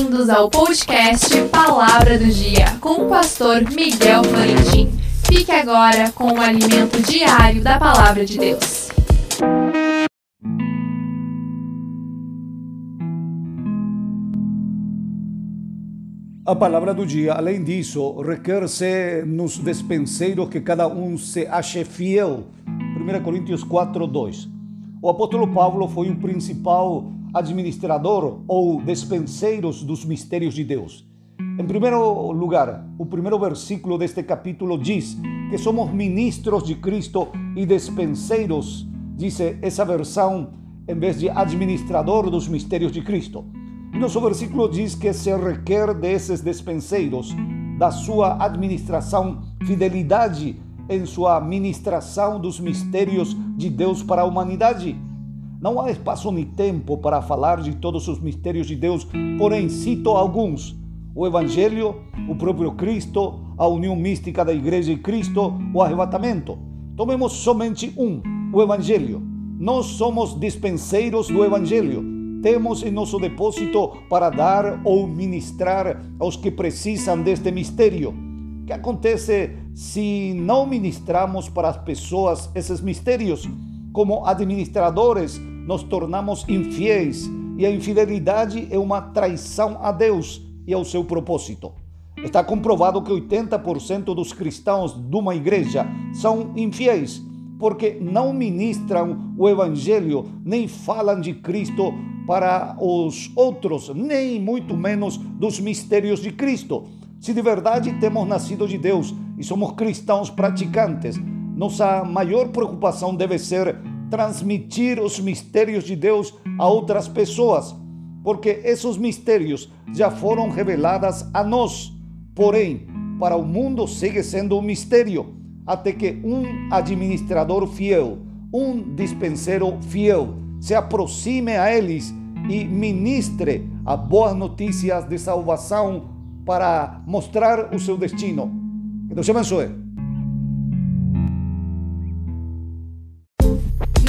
Bem-vindos ao podcast Palavra do Dia com o pastor Miguel Florentin. Fique agora com o alimento diário da Palavra de Deus. A palavra do dia, além disso, requer ser nos despenseiros que cada um se ache fiel. 1 Coríntios 4, 2. O apóstolo Paulo foi o principal administrador ou despenseiros dos mistérios de Deus. Em primeiro lugar, o primeiro versículo deste capítulo diz que somos ministros de Cristo e despenseiros, diz essa versão, em vez de administrador dos mistérios de Cristo. E nosso versículo diz que se requer desses despenseiros, da sua administração, fidelidade em sua ministração dos mistérios de Deus para a humanidade. Não há espaço nem tempo para falar de todos os mistérios de Deus, porém cito alguns: o Evangelho, o próprio Cristo, a união mística da Igreja e Cristo, o arrebatamento. Tomemos somente um: o Evangelho. Nós somos dispenseiros do Evangelho. Temos em nosso depósito para dar ou ministrar aos que precisam deste mistério. O que acontece se não ministramos para as pessoas esses mistérios? Como administradores, nos tornamos infiéis e a infidelidade é uma traição a Deus e ao seu propósito. Está comprovado que 80% dos cristãos de uma igreja são infiéis porque não ministram o evangelho nem falam de Cristo para os outros, nem muito menos dos mistérios de Cristo. Se de verdade temos nascido de Deus e somos cristãos praticantes, nossa maior preocupação deve ser transmitir os mistérios de Deus a outras pessoas, porque esses mistérios já foram revelados a nós. Porém, para o mundo segue sendo um mistério, até que um administrador fiel, um dispenseiro fiel, se aproxime a eles e ministre as boas notícias de salvação para mostrar o seu destino. Que Deus te abençoe.